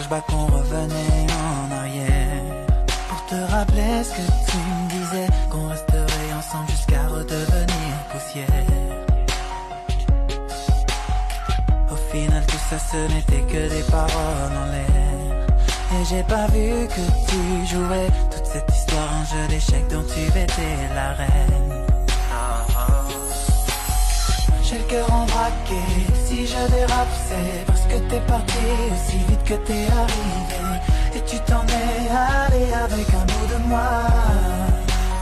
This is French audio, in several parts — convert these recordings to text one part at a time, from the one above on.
qu'on revenait en arrière. Pour te rappeler ce que tu me disais Qu'on resterait ensemble jusqu'à redevenir poussière. Au final tout ça ce n'était que des paroles en l'air. Et j'ai pas vu que tu jouais Toute cette histoire en jeu d'échecs dont tu étais la reine. J'ai le cœur embraqué, si je dérape c'est parce que t'es parti aussi vite Et tu t'en es allé avec un bout de moi.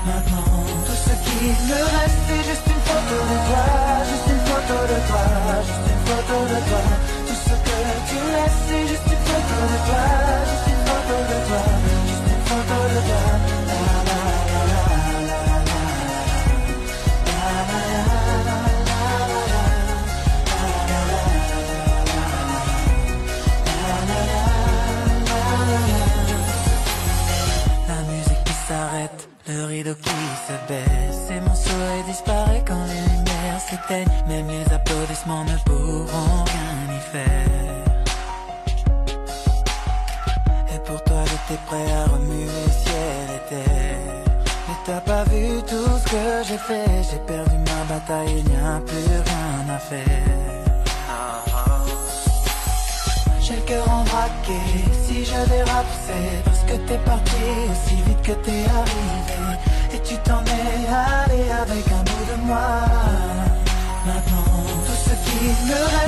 Maintenant tout ce qui me reste c'est juste une photo de toi. Juste une photo de toi, juste une photo de toi. Tout ce que tu laisses c'est juste Le rideau qui se baisse et mon soleil disparaît quand les lumières s'éteignent. Même les applaudissements ne pourront rien y faire. Et pour toi j'étais prêt à remuer ciel et terre. Mais t'as pas vu tout ce que j'ai fait? J'ai perdu ma bataille, il n'y a plus rien à faire. J'ai le cœur embraqué, si je dérape c'est parce que t'es parti aussi vite que t'es arrivé. Et tu t'en es allé avec un bout de moi. Maintenant tout ce qui me reste